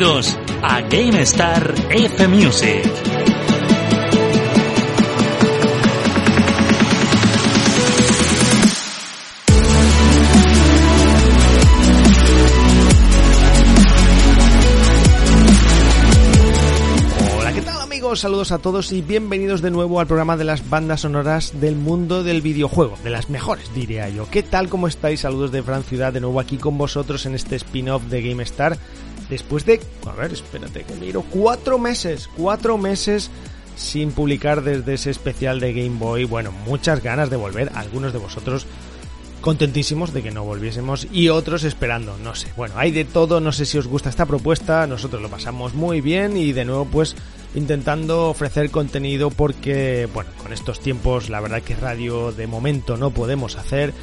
Bienvenidos a GameStar F Music. Hola, ¿qué tal amigos? Saludos a todos y bienvenidos de nuevo al programa de las bandas sonoras del mundo del videojuego, de las mejores diría yo. ¿Qué tal? ¿Cómo estáis? Saludos de Fran Ciudad, de nuevo aquí con vosotros en este spin-off de GameStar. Después de, a ver, espérate que miro, cuatro meses, cuatro meses sin publicar desde ese especial de Game Boy. Bueno, muchas ganas de volver, algunos de vosotros contentísimos de que no volviésemos y otros esperando, no sé. Bueno, hay de todo, no sé si os gusta esta propuesta, nosotros lo pasamos muy bien y de nuevo pues intentando ofrecer contenido porque, bueno, con estos tiempos la verdad que radio de momento no podemos hacer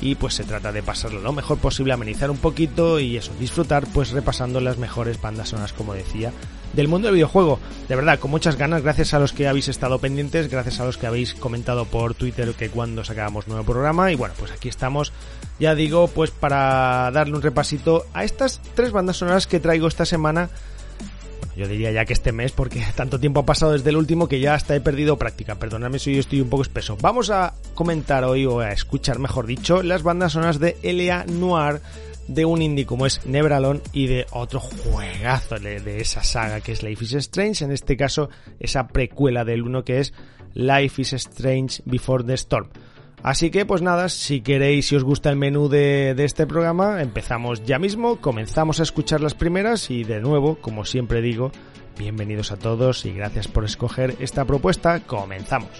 y pues se trata de pasarlo lo mejor posible, amenizar un poquito y eso, disfrutar pues repasando las mejores bandas sonoras como decía del mundo del videojuego. De verdad, con muchas ganas, gracias a los que habéis estado pendientes, gracias a los que habéis comentado por Twitter que cuando sacábamos nuevo programa y bueno, pues aquí estamos, ya digo, pues para darle un repasito a estas tres bandas sonoras que traigo esta semana yo diría ya que este mes, porque tanto tiempo ha pasado desde el último que ya hasta he perdido práctica. Perdóname si yo estoy un poco espeso. Vamos a comentar hoy, o a escuchar mejor dicho, las bandas sonoras de L.A. Noir de un indie como es Neveralone y de otro juegazo de, esa saga que es Life is Strange, en este caso esa precuela del uno que es Life is Strange Before the Storm. Así que pues nada, si queréis, si os gusta el menú de, de, este programa, empezamos ya mismo, comenzamos a escuchar las primeras y de nuevo, como siempre digo, bienvenidos a todos y gracias por escoger esta propuesta, comenzamos.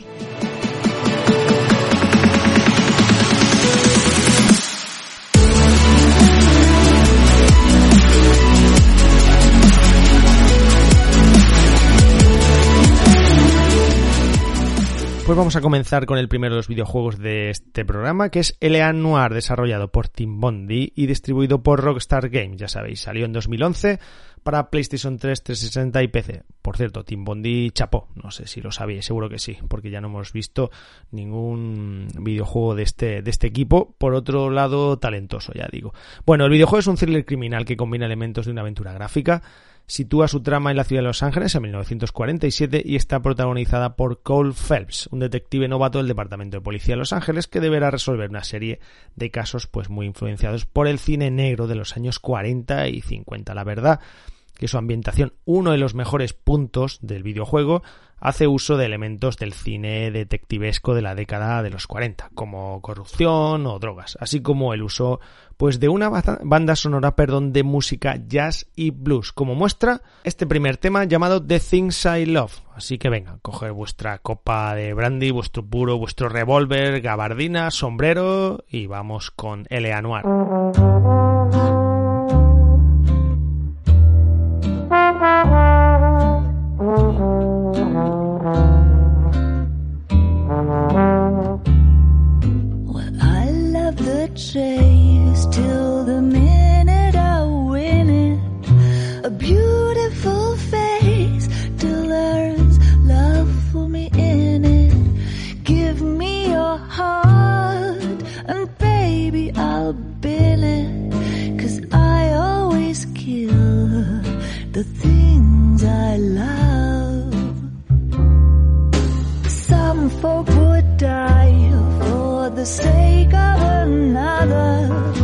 Pues vamos a comenzar con el primero de los videojuegos de este programa, que es L.A. Noir, desarrollado por Tim Bondi y distribuido por Rockstar Games, ya sabéis, salió en 2011 para PlayStation 3, 360 y PC. Por cierto, Tim Bondi chapó, no sé si lo sabéis, seguro que sí, porque ya no hemos visto ningún videojuego de este, de este equipo, por otro lado, talentoso, ya digo. Bueno, el videojuego es un thriller criminal que combina elementos de una aventura gráfica, sitúa su trama en la ciudad de Los Ángeles en 1947 y está protagonizada por Cole Phelps, un detective novato del Departamento de Policía de Los Ángeles que deberá resolver una serie de casos pues muy influenciados por el cine negro de los años 40 y 50. La verdad que su ambientación, uno de los mejores puntos del videojuego, hace uso de elementos del cine detectivesco de la década de los 40, como corrupción o drogas, así como el uso pues de una banda sonora, perdón, de música jazz y blues, como muestra este primer tema llamado The Things I Love. Así que venga, coger vuestra copa de brandy, vuestro puro, vuestro revólver, gabardina, sombrero y vamos con L.A. chase till the minute I win it. A beautiful face till there's love for me in it. Give me your heart and baby I'll bill it. Cause I always kill the things I love. Some folk would mistake of another.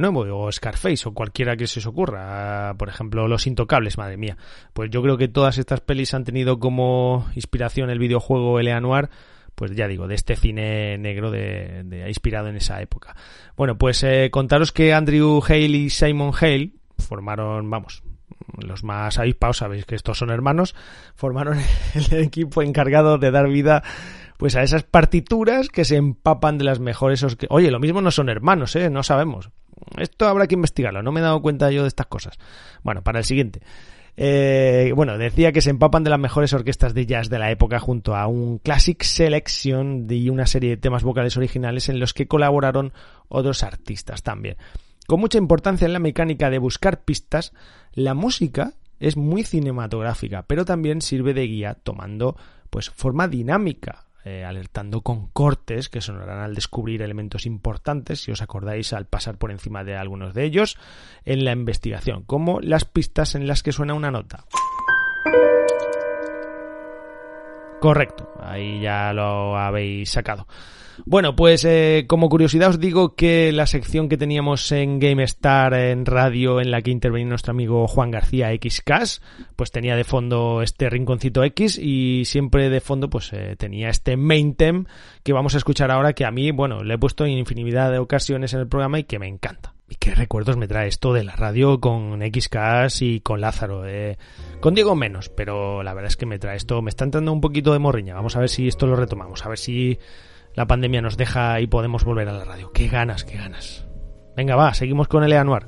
Nuevo, o Scarface, o cualquiera que se os ocurra. Por ejemplo, Los Intocables, madre mía. Pues yo creo que todas estas pelis han tenido como inspiración el videojuego Eleanor, pues ya digo, de este cine negro de, de- inspirado en esa época. Bueno, pues eh, contaros que Andrew Hale y Simon Hale formaron, vamos, los más avispados, sabéis que estos son hermanos, formaron el equipo encargado de dar vida pues a esas partituras que se empapan de las mejores Oye, lo mismo no son hermanos, ¿eh? No sabemos. Esto habrá que investigarlo, no me he dado cuenta yo de estas cosas. Bueno, para el siguiente. Eh, bueno, decía que se empapan de las mejores orquestas de jazz de la época junto a un Classic Selection y una serie de temas vocales originales en los que colaboraron otros artistas también. Con mucha importancia en la mecánica de buscar pistas, la música es muy cinematográfica, pero también sirve de guía tomando pues forma dinámica, eh, alertando con cortes que sonarán al descubrir elementos importantes, si os acordáis al pasar por encima de algunos de ellos en la investigación, como las pistas en las que suena una nota. Correcto, ahí ya lo habéis sacado. Bueno, pues eh, como curiosidad os digo que la sección que teníamos en GameStar en radio en la que intervenía nuestro amigo Juan García XCAS, pues tenía de fondo este rinconcito X y siempre de fondo pues eh, tenía este main theme que vamos a escuchar ahora que a mí, bueno, le he puesto en infinidad de ocasiones en el programa y que me encanta. Y qué recuerdos me trae esto de la radio con XCAS y con Lázaro. eh. Con Diego menos, pero la verdad es que me trae esto, me está entrando un poquito de morriña. Vamos a ver si esto lo retomamos, a ver si la pandemia nos deja y podemos volver a la radio. Qué ganas, qué ganas. Venga, va, seguimos con el Anuar.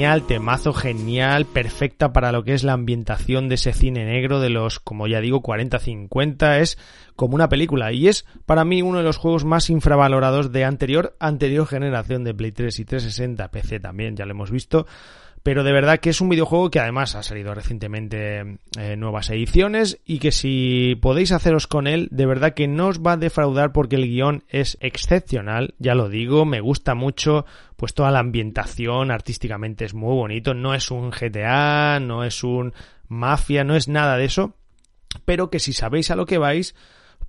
Genial, temazo genial, perfecta para lo que es la ambientación de ese cine negro de los, como ya digo, 40-50, es como una película y es para mí uno de los juegos más infravalorados de anterior, anterior generación de Play 3 y 360, PC también, ya lo hemos visto. Pero de verdad que es un videojuego que además ha salido recientemente eh, nuevas ediciones y que si podéis haceros con él, de verdad que no os va a defraudar porque el guion es excepcional, ya lo digo, me gusta mucho, pues toda la ambientación artísticamente es muy bonito, no es un GTA, no es un mafia, no es nada de eso, pero que si sabéis a lo que vais,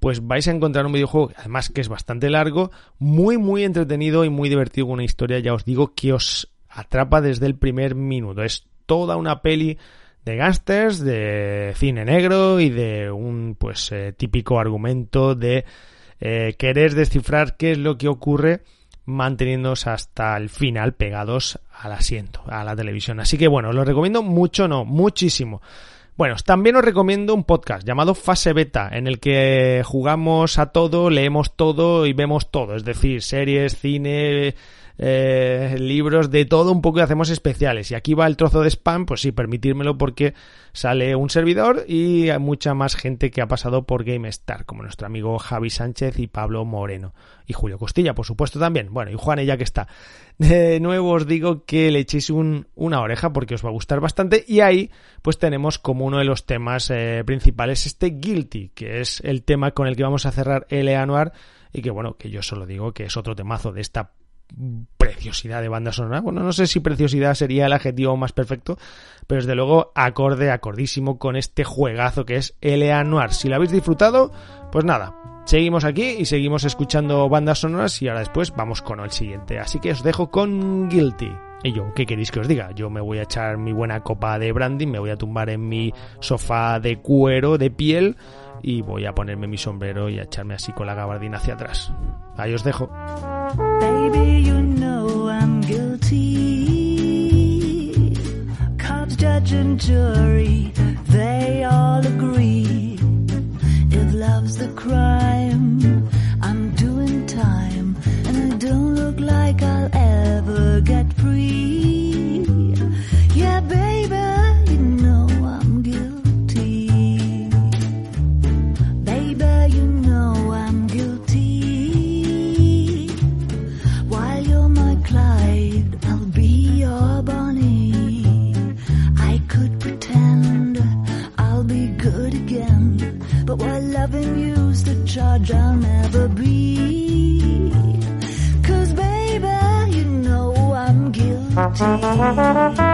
pues vais a encontrar un videojuego, además que es bastante largo, muy muy entretenido y muy divertido, una historia, ya os digo, que os atrapa desde el primer minuto. Es toda una peli de gángsters, de cine negro y de un pues eh, típico argumento de eh, querer descifrar qué es lo que ocurre manteniéndose hasta el final pegados al asiento, a la televisión. Así que bueno, lo recomiendo mucho, no, muchísimo. Bueno, también os recomiendo un podcast llamado Fase Beta, en el que jugamos a todo, leemos todo y vemos todo, es decir, series, cine, eh, libros de todo un poco y hacemos especiales. Y aquí va el trozo de spam, pues sí, permitírmelo porque sale un servidor y hay mucha más gente que ha pasado por GameStar, como nuestro amigo Javi Sánchez y Pablo Moreno. Y Julio Costilla, por supuesto, también. Bueno, y Juan, ya que está. De nuevo os digo que le echéis un, una oreja porque os va a gustar bastante. Y ahí, pues tenemos como uno de los temas eh, principales este Guilty, que es el tema con el que vamos a cerrar el anuar y que bueno, que yo solo digo que es otro temazo de esta preciosidad de banda sonora. Bueno, no sé si preciosidad sería el adjetivo más perfecto, pero desde luego acorde, acordísimo con este juegazo que es L.A. Si lo habéis disfrutado, pues nada, seguimos aquí y seguimos escuchando bandas sonoras y ahora después vamos con el siguiente. Así que os dejo con Guilty. Y yo, ¿qué queréis que os diga? Yo me voy a echar mi buena copa de brandy, me voy a tumbar en mi sofá de cuero, de piel, y voy a ponerme mi sombrero y a echarme así con la gabardina hacia atrás. Ahí os dejo. Baby, you know I'm guilty. Cops, judge, and jury, they all agree. If love's the crime, Thank you.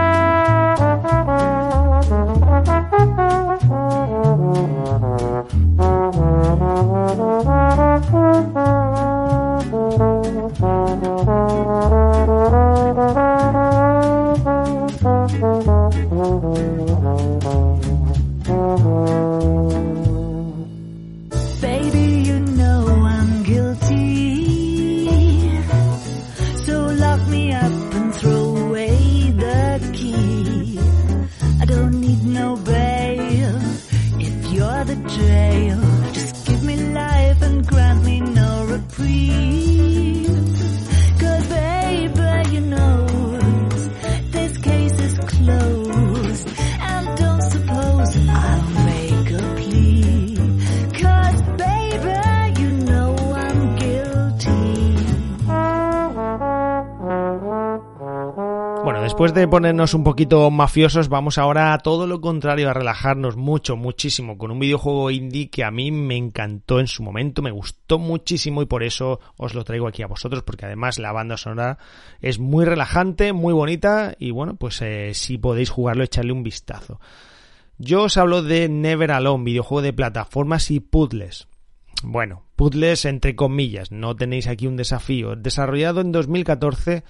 De ponernos un poquito mafiosos, vamos ahora a todo lo contrario, a relajarnos mucho, muchísimo, con un videojuego indie que a mí me encantó en su momento, me gustó muchísimo y por eso os lo traigo aquí a vosotros, porque además la banda sonora es muy relajante, muy bonita y bueno, pues eh, si podéis jugarlo, echarle un vistazo. Yo os hablo de Never Alone, videojuego de plataformas y puzzles. Bueno, puzzles entre comillas, no tenéis aquí un desafío. Desarrollado en 2014,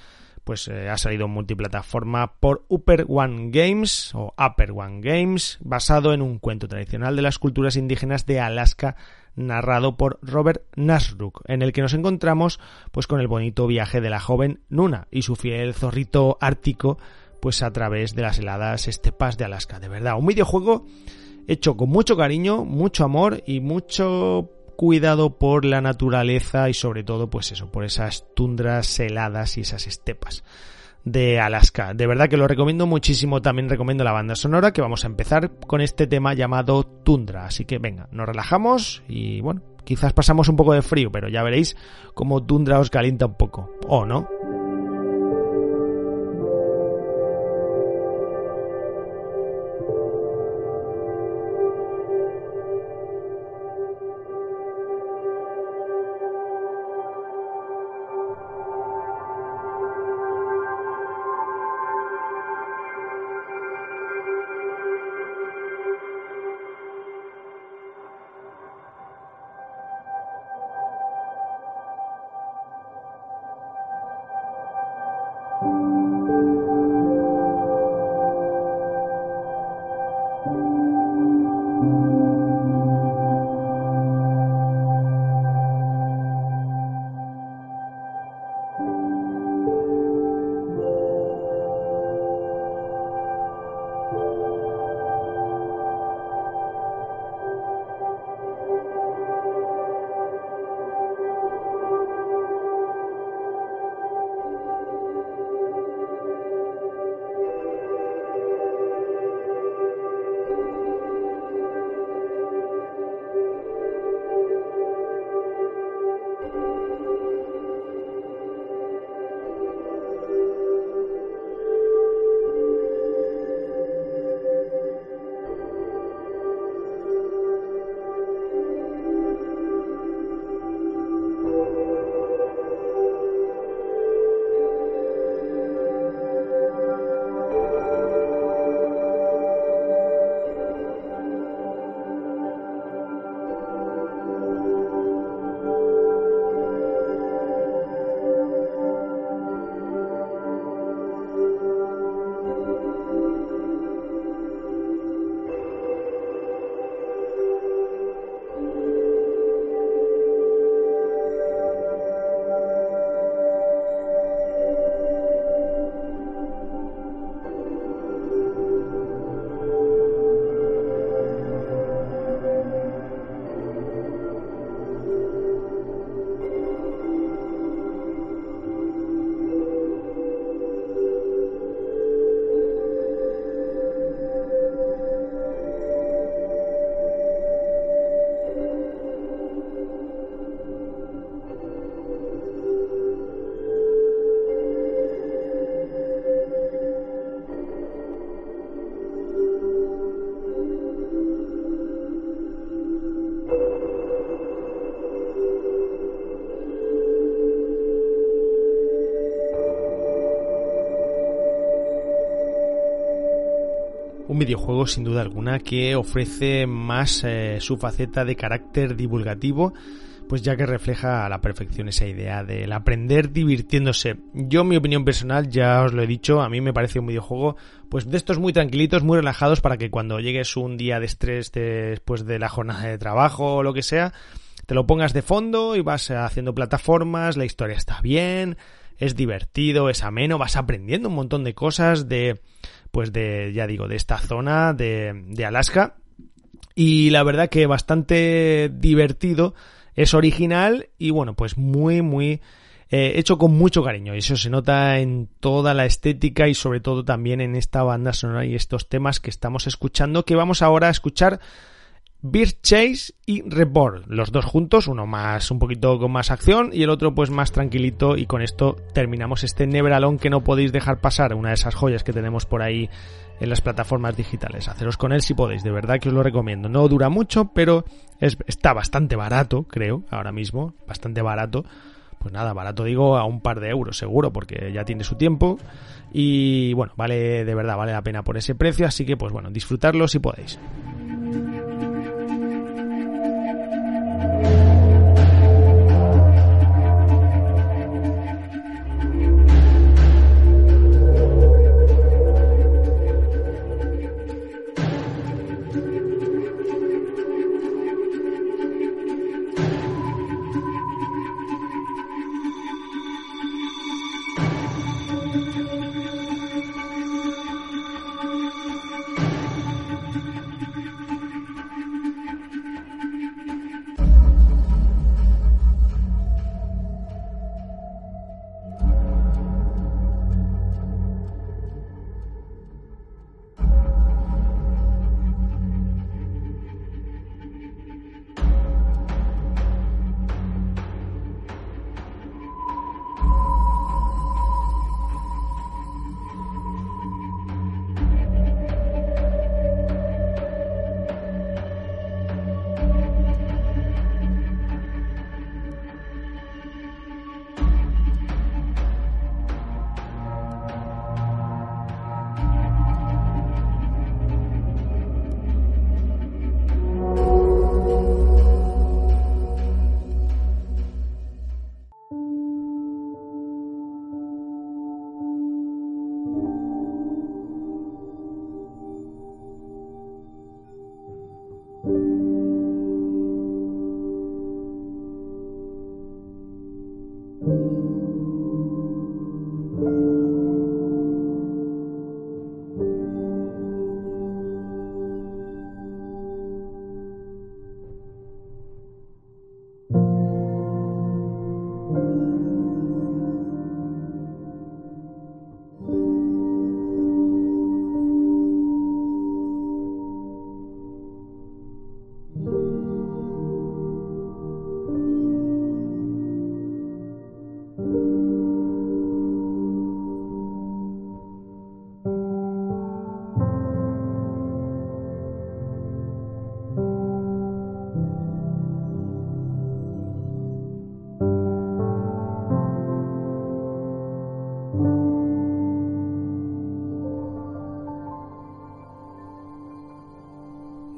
pues eh, ha salido multiplataforma por Upper One Games o Upper One Games, basado en un cuento tradicional de las culturas indígenas de Alaska narrado por Robert Nasruk, en el que nos encontramos pues con el bonito viaje de la joven Nuna y su fiel zorrito ártico pues a través de las heladas estepas de Alaska. De verdad, un videojuego hecho con mucho cariño, mucho amor y mucho cuidado por la naturaleza y sobre todo pues eso, por esas tundras heladas y esas estepas. de Alaska. De verdad que lo recomiendo muchísimo. También recomiendo la banda sonora que vamos a empezar con este tema llamado Tundra. Así que venga, nos relajamos y bueno, quizás pasamos un poco de frío, pero ya veréis cómo Tundra os calienta un poco. ¿O no? Un videojuego sin duda alguna que ofrece más eh, su faceta de carácter divulgativo, pues ya que refleja a la perfección esa idea del aprender divirtiéndose. Yo, mi opinión personal, ya os lo he dicho, a mí me parece un videojuego, pues de estos muy tranquilitos, muy relajados, para que cuando llegues un día de estrés después de la jornada de trabajo o lo que sea, te lo pongas de fondo y vas haciendo plataformas, la historia está bien, es divertido, es ameno, vas aprendiendo un montón de cosas de pues de, ya digo, de esta zona de, de Alaska. Y la verdad que bastante divertido, es original y bueno, pues muy, muy eh, hecho con mucho cariño. Y eso se nota en toda la estética y sobre todo también en esta banda sonora y estos temas que estamos escuchando, que vamos ahora a escuchar Beer Chase y Reborn, los dos juntos, uno más un poquito con más acción y el otro pues más tranquilito y con esto terminamos este Never Alone que no podéis dejar pasar, una de esas joyas que tenemos por ahí en las plataformas digitales. Haceros con él si podéis, de verdad que os lo recomiendo. No dura mucho, pero está bastante barato, creo, ahora mismo, bastante barato. Pues nada, barato digo a un par de euros seguro, porque ya tiene su tiempo. Y bueno, vale, de verdad, vale la pena por ese precio, así que pues bueno, disfrutarlo si podéis. Thank you.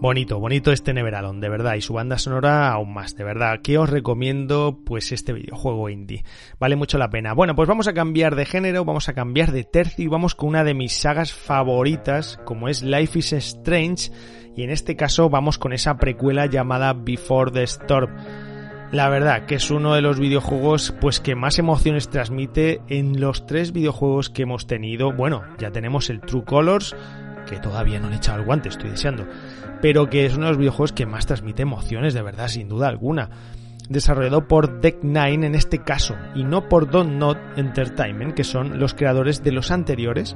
Bonito, bonito este Neveralon, de verdad, y su banda sonora aún más, de verdad, que os recomiendo pues este videojuego indie. Vale mucho la pena. Bueno, pues vamos a cambiar de género, vamos a cambiar de tercio y vamos con una de mis sagas favoritas, como es Life is Strange, y en este caso vamos con esa precuela llamada Before the Storm. La verdad que es uno de los videojuegos pues que más emociones transmite en los tres videojuegos que hemos tenido. Bueno, ya tenemos el True Colors, que todavía no le he echado el guante, estoy deseando pero que es uno de los videojuegos que más transmite emociones, de verdad, sin duda alguna. Desarrollado por Deck Nine en este caso, y no por Don't Not Entertainment, que son los creadores de los anteriores,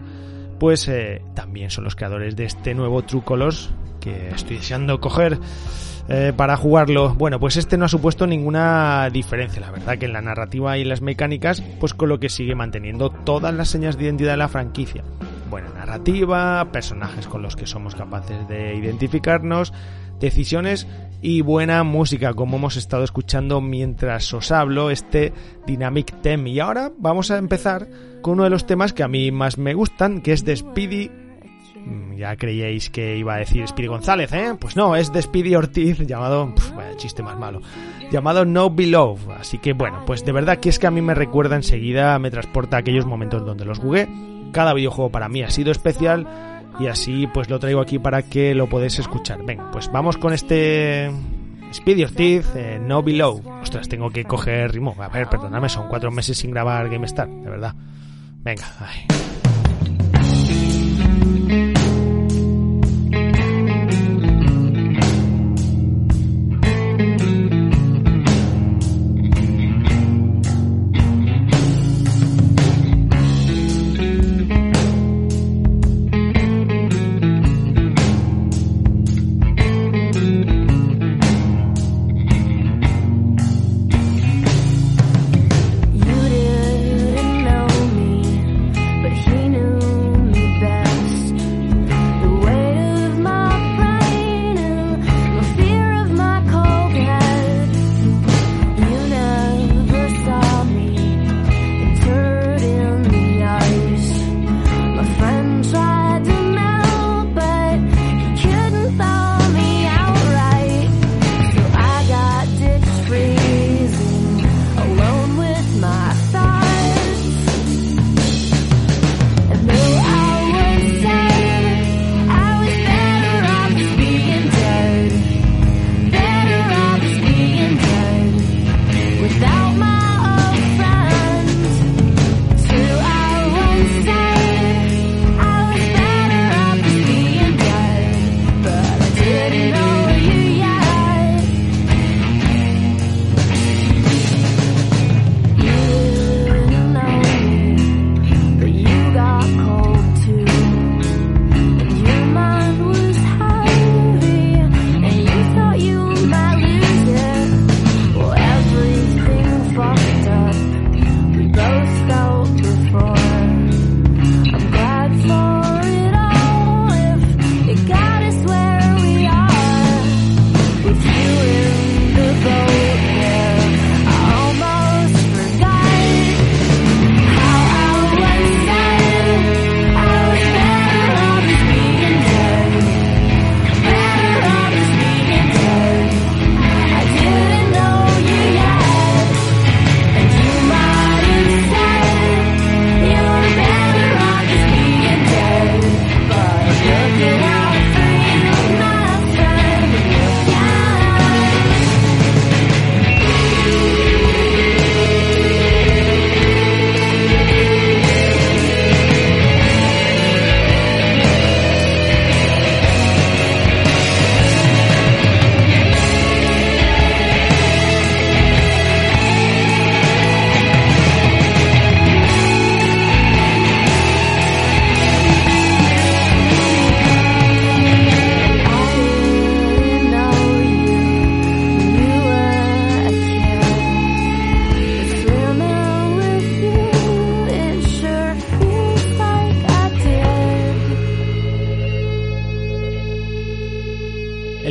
pues eh, también son los creadores de este nuevo True Colors que estoy deseando coger eh, para jugarlo. Bueno, pues este no ha supuesto ninguna diferencia, la verdad que en la narrativa y las mecánicas, pues con lo que sigue manteniendo todas las señas de identidad de la franquicia buena narrativa, personajes con los que somos capaces de identificarnos, decisiones y buena música, como hemos estado escuchando mientras os hablo, este Dynamic Theme. Y ahora vamos a empezar con uno de los temas que a mí más me gustan, que es de Speedy mm, ya creíais que iba a decir Speedy González, ¿eh? Pues no, es de Speedy Ortiz, llamado, vaya chiste más malo, llamado No Below. Así que bueno, pues de verdad que es que a mí me recuerda enseguida, me transporta a aquellos momentos donde los jugué cada videojuego para mí ha sido especial y así pues lo traigo aquí para que lo podáis escuchar. Venga, pues vamos con este Speedy Teeth, eh, No Below. Ostras, tengo que coger ritmo. A ver, perdonadme, son cuatro meses sin grabar GameStar, de verdad. Venga, ay.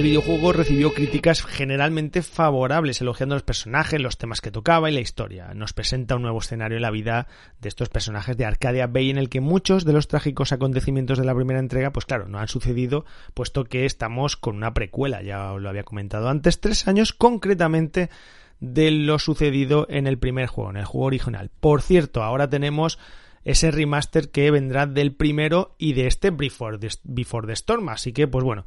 El videojuego recibió críticas generalmente favorables, elogiando los personajes, los temas que tocaba y la historia. Nos presenta un nuevo escenario en la vida de estos personajes de Arcadia Bay en el que muchos de los trágicos acontecimientos de la primera entrega, pues claro, no han sucedido, puesto que estamos con una precuela, ya os lo había comentado antes, tres años concretamente de lo sucedido en el primer juego, en el juego original. Por cierto, ahora tenemos ese remaster que vendrá del primero y de este Before Before the Storm. Así que, pues bueno,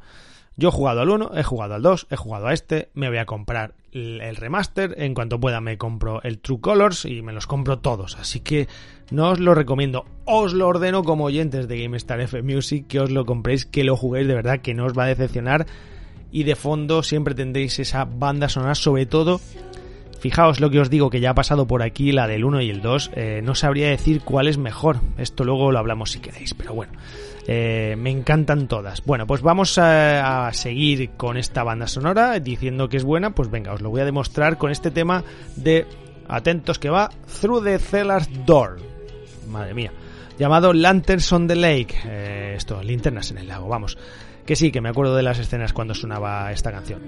yo he jugado al 1, he jugado al 2, he jugado a este, me voy a comprar el remaster, en cuanto pueda me compro el True Colors y me los compro todos. Así que no os lo recomiendo, os lo ordeno como oyentes de GameStar F Music, que os lo compréis, que lo juguéis de verdad, que no os va a decepcionar. Y de fondo siempre tendréis esa banda sonora, sobre todo Fijaos lo que os digo, que ya ha pasado por aquí la del 1 y el 2. Eh, no sabría decir cuál es mejor. Esto luego lo hablamos si queréis, pero bueno. Eh, me encantan todas. Bueno, pues vamos a, seguir con esta banda sonora diciendo que es buena. Pues venga, os lo voy a demostrar con este tema de. Atentos que va. Through the Cellar's Door. Madre mía. Llamado Lanterns on the Lake. Eh, esto, linternas en el lago, vamos. Que sí, que me acuerdo de las escenas cuando sonaba esta canción.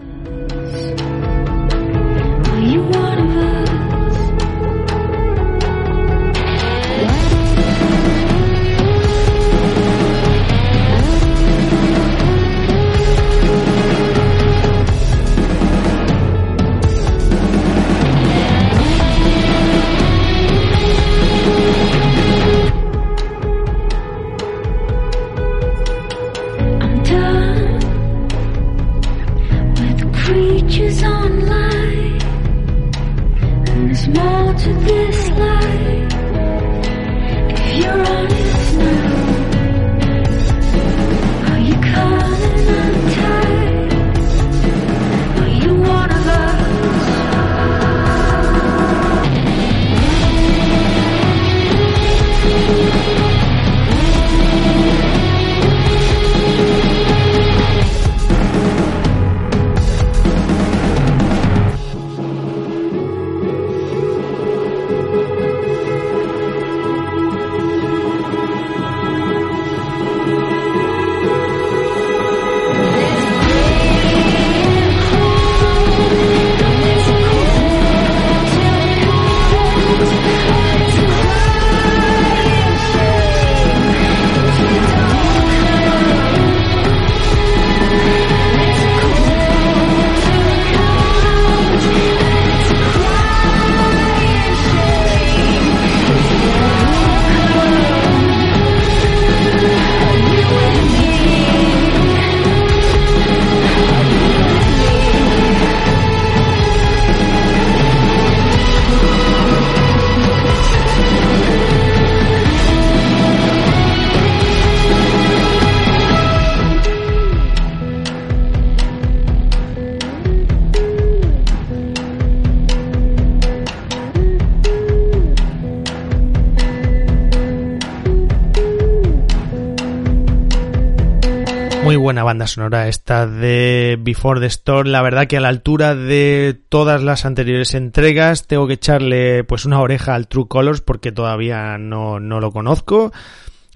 Buena banda sonora esta de Before the Storm, la verdad que a la altura de todas las anteriores entregas tengo que echarle pues una oreja al True Colors porque todavía no, no lo conozco,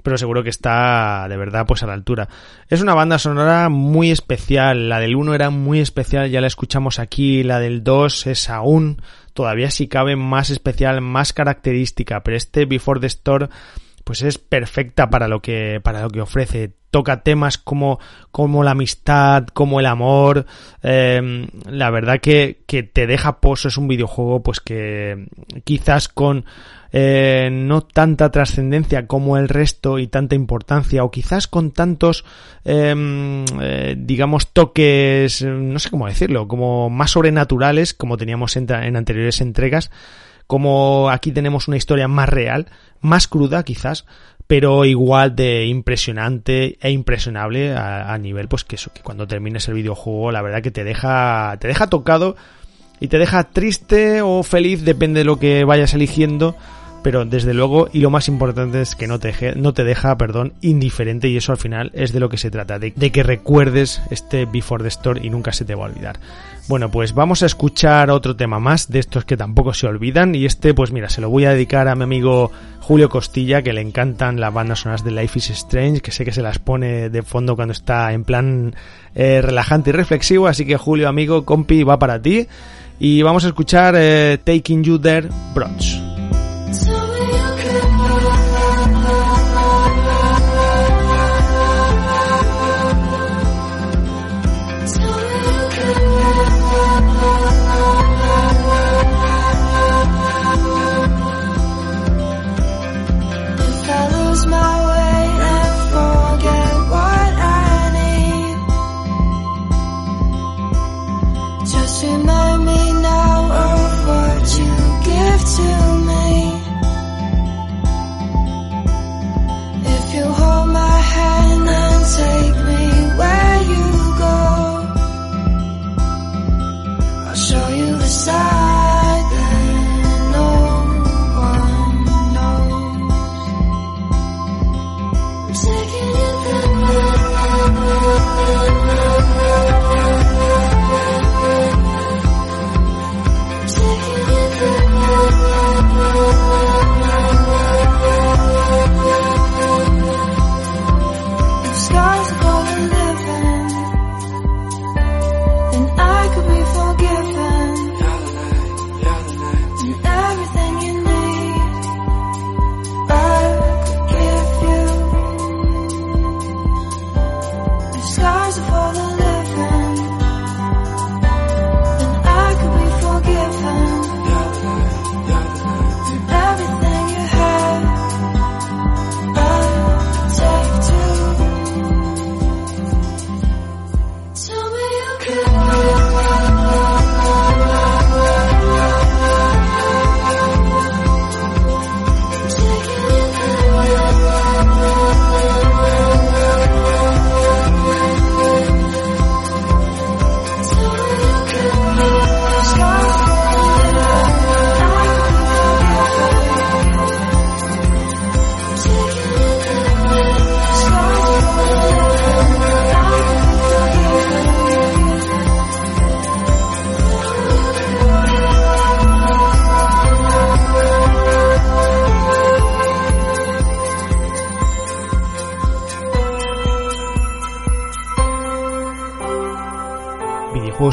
pero seguro que está de verdad pues a la altura. Es una banda sonora muy especial, la del 1 era muy especial, ya la escuchamos aquí, la del 2 es aún todavía si cabe más especial, más característica, pero este Before the Storm pues es perfecta para lo que para lo que ofrece toca temas como como la amistad como el amor eh, la verdad que, que te deja pozo es un videojuego pues que quizás con eh, no tanta trascendencia como el resto y tanta importancia o quizás con tantos eh, eh, digamos toques no sé cómo decirlo como más sobrenaturales como teníamos en, en anteriores entregas como aquí tenemos una historia más real, más cruda quizás, pero igual de impresionante e impresionable a, nivel pues que eso, que cuando termines el videojuego la verdad que te deja te deja tocado y te deja triste o feliz depende de lo que vayas eligiendo pero desde luego, y lo más importante es que no te, no te deja, perdón, indiferente y eso al final es de lo que se trata, de, de que recuerdes este Before the Store y nunca se te va a olvidar. Bueno, pues vamos a escuchar otro tema más de estos que tampoco se olvidan y este pues mira, se lo voy a dedicar a mi amigo Julio Costilla que le encantan las bandas sonoras de Life is Strange, que sé que se las pone de fondo cuando está en plan eh, relajante y reflexivo, así que Julio amigo, compi, va para ti y vamos a escuchar eh, Taking You There, Bronze.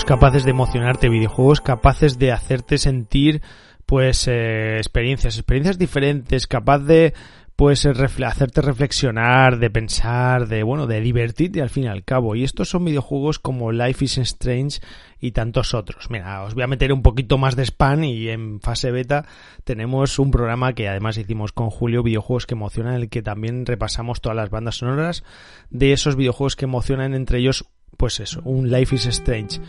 Capaces de emocionarte, videojuegos capaces de hacerte sentir pues eh, experiencias, experiencias diferentes, capaz de pues hacerte reflexionar, de pensar, de bueno, de divertirte al fin y al cabo. Y estos son videojuegos como Life is Strange y tantos otros. Mira, os voy a meter un poquito más de spam y en fase beta tenemos un programa que además hicimos con Julio, videojuegos que emocionan, en el que también repasamos todas las bandas sonoras de esos videojuegos que emocionan, entre ellos pues eso, un Life is Strange.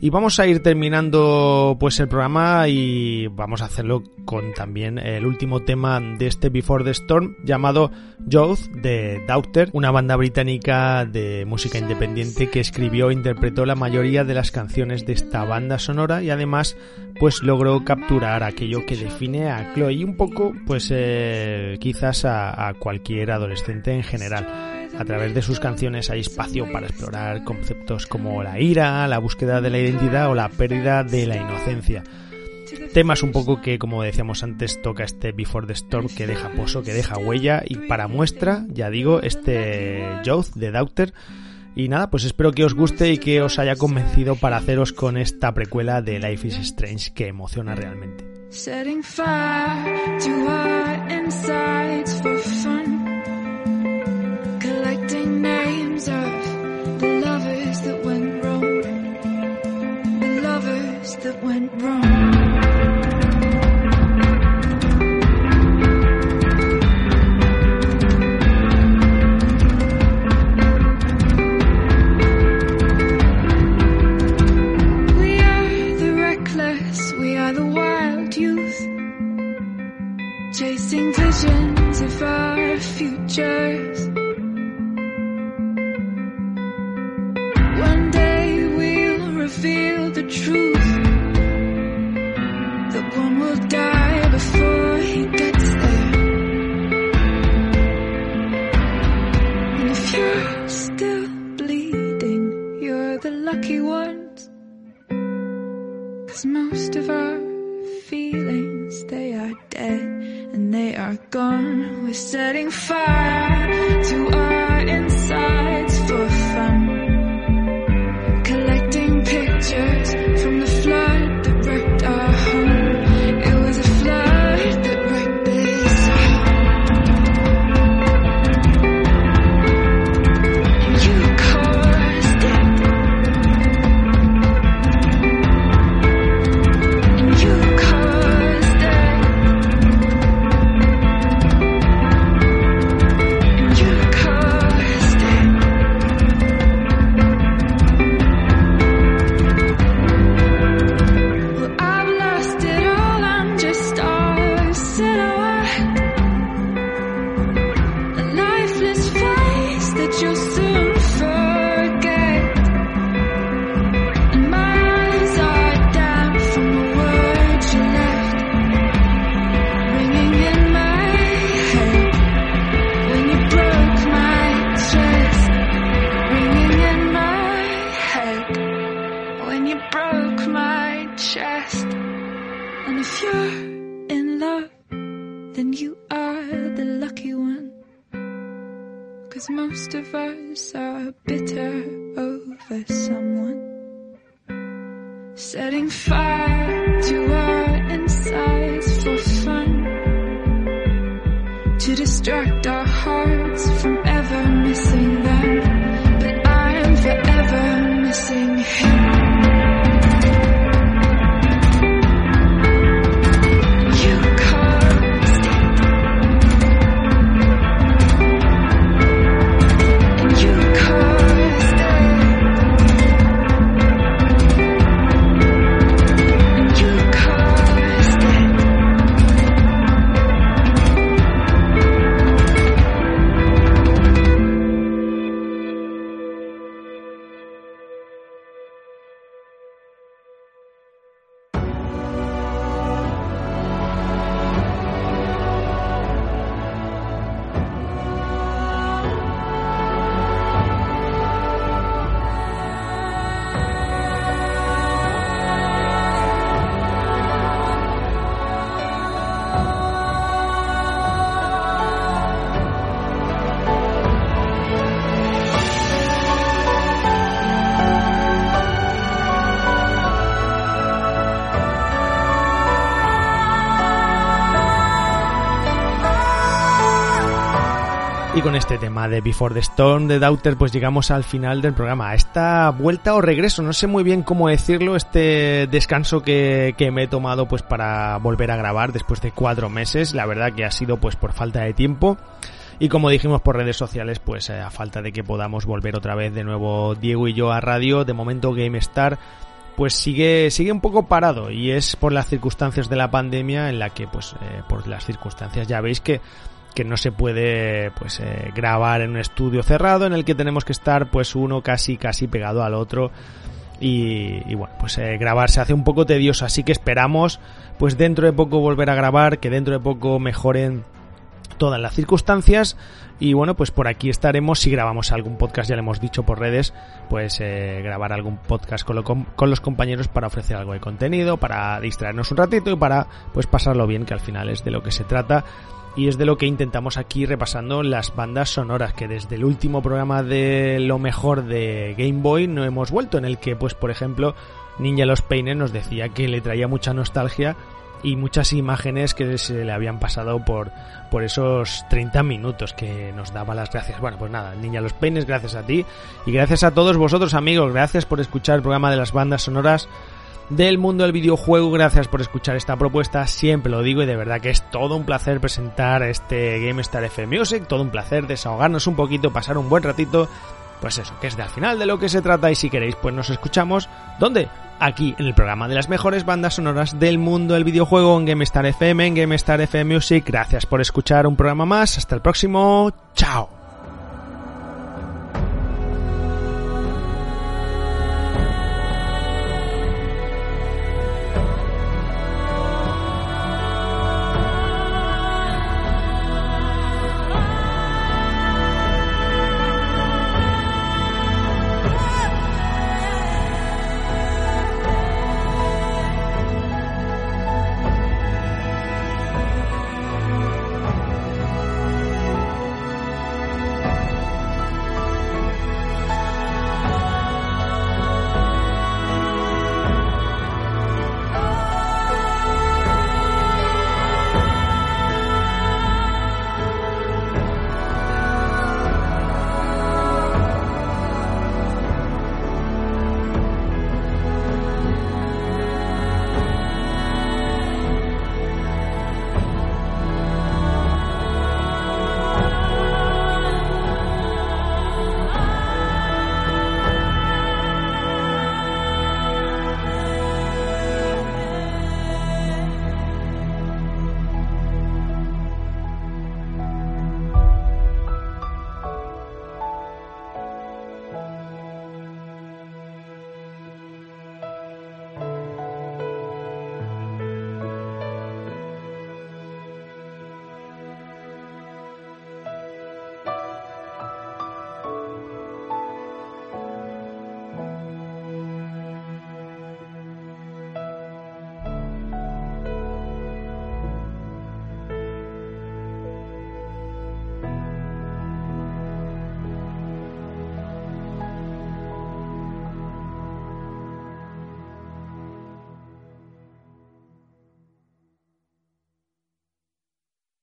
Y vamos a ir terminando pues el programa y vamos a hacerlo con también el último tema de este Before the Storm llamado Youth de Daughter, una banda británica de música independiente que escribió e interpretó la mayoría de las canciones de esta banda sonora y además pues logró capturar aquello que define a Chloe y un poco pues eh, quizás a cualquier adolescente en general a través de sus canciones hay espacio para explorar conceptos como la ira, la búsqueda de la identidad o la pérdida de la inocencia. Temas un poco que, como decíamos antes, toca este Before the Storm que deja pozo, que deja huella y para muestra, ya digo, este Youth de Daughter. Y nada, pues espero que os guste y que os haya convencido para haceros con esta precuela de Life is Strange que emociona realmente. Names of the lovers that went wrong, the lovers that went wrong. We are the reckless, we are the wild youth, chasing visions of our futures. true con este tema de Before the Storm de Daughter, pues llegamos al final del programa. Esta vuelta o regreso, no sé muy bien cómo decirlo, este descanso que, que me he tomado pues para volver a grabar después de cuatro meses. La verdad que ha sido pues por falta de tiempo. Y como dijimos por redes sociales, pues eh, a falta de que podamos volver otra vez de nuevo Diego y yo a radio, de momento GameStar pues sigue sigue un poco parado y es por las circunstancias de la pandemia en la que pues eh, por las circunstancias ya veis que que no se puede pues eh, grabar en un estudio cerrado en el que tenemos que estar pues uno casi casi pegado al otro. Y, y bueno pues eh, grabar se hace un poco tedioso así que esperamos pues dentro de poco volver a grabar que dentro de poco mejoren todas las circunstancias. Y bueno pues por aquí estaremos. Si grabamos algún podcast ya le hemos dicho por redes pues eh, grabar algún podcast con, con los compañeros para ofrecer algo de contenido para distraernos un ratito y para pues pasarlo bien que al final es de lo que se trata y es de lo que intentamos aquí repasando las bandas sonoras que desde el último programa de lo mejor de Game Boy no hemos vuelto en el que pues por ejemplo Ninja Los Peines nos decía que le traía mucha nostalgia y muchas imágenes que se le habían pasado por, por esos 30 minutos que nos daba las gracias. Bueno, pues nada, Niña Los Peines, gracias a ti y gracias a todos vosotros amigos, gracias por escuchar el programa de las bandas sonoras del mundo del videojuego, gracias por escuchar esta propuesta, siempre lo digo y de verdad que es todo un placer presentar este GameStar FM Music, todo un placer desahogarnos un poquito, pasar un buen ratito. Pues eso, que es de al final de lo que se trata. Y si queréis pues nos escuchamos, ¿dónde? Aquí en el programa de las mejores bandas sonoras del mundo del videojuego en GameStar FM, en GameStar FM Music. Gracias por escuchar un programa más, hasta el próximo, chao.